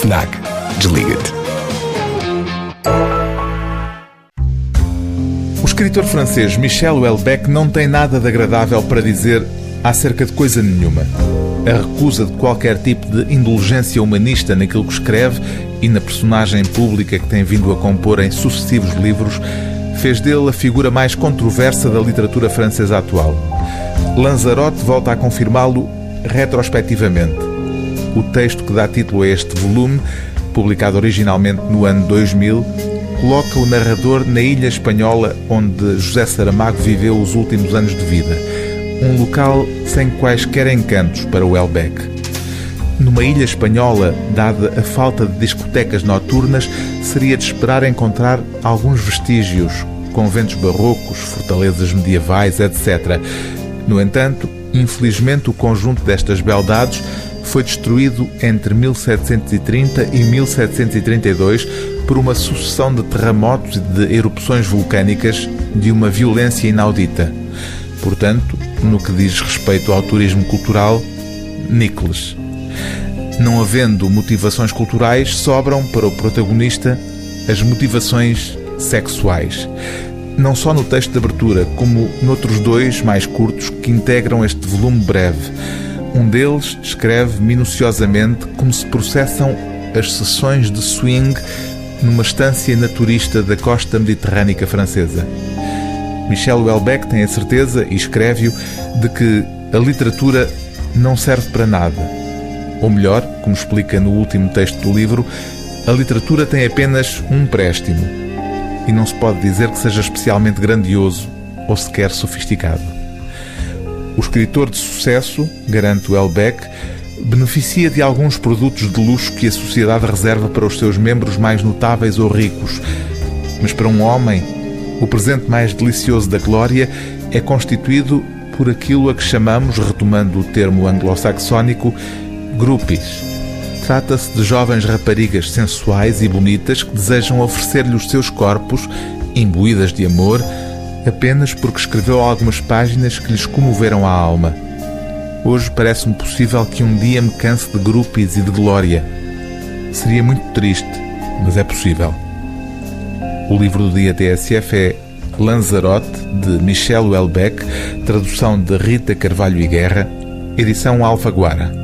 FNAC. Desliga-te. O escritor francês Michel Houellebecq não tem nada de agradável para dizer acerca de coisa nenhuma. A recusa de qualquer tipo de indulgência humanista naquilo que escreve e na personagem pública que tem vindo a compor em sucessivos livros fez dele a figura mais controversa da literatura francesa atual. Lanzarote volta a confirmá-lo retrospectivamente. O texto que dá título a este volume, publicado originalmente no ano 2000, coloca o narrador na ilha espanhola onde José Saramago viveu os últimos anos de vida. Um local sem quaisquer encantos para o Elbeck. Numa ilha espanhola, dada a falta de discotecas noturnas, seria de esperar encontrar alguns vestígios, conventos barrocos, fortalezas medievais, etc. No entanto, infelizmente, o conjunto destas beldades foi destruído entre 1730 e 1732 por uma sucessão de terremotos e de erupções vulcânicas de uma violência inaudita. Portanto, no que diz respeito ao turismo cultural, Nicholas. Não havendo motivações culturais, sobram para o protagonista as motivações sexuais. Não só no texto de abertura, como noutros dois mais curtos que integram este volume breve. Um deles descreve minuciosamente como se processam as sessões de swing numa estância naturista da costa mediterrânica francesa. Michel Houellebecq tem a certeza, e escreve-o, de que a literatura não serve para nada ou melhor, como explica no último texto do livro, a literatura tem apenas um préstimo e não se pode dizer que seja especialmente grandioso ou sequer sofisticado. O escritor de sucesso, garante o Elbeck, beneficia de alguns produtos de luxo que a sociedade reserva para os seus membros mais notáveis ou ricos. Mas para um homem, o presente mais delicioso da glória é constituído por aquilo a que chamamos, retomando o termo anglo-saxónico, Grupis. Trata-se de jovens raparigas sensuais e bonitas que desejam oferecer-lhe os seus corpos, imbuídas de amor, apenas porque escreveu algumas páginas que lhes comoveram a alma. Hoje parece-me possível que um dia me canse de grupis e de glória. Seria muito triste, mas é possível. O livro do dia TSF é Lanzarote, de Michel Houellebecq, tradução de Rita Carvalho e Guerra, edição Alfaguara.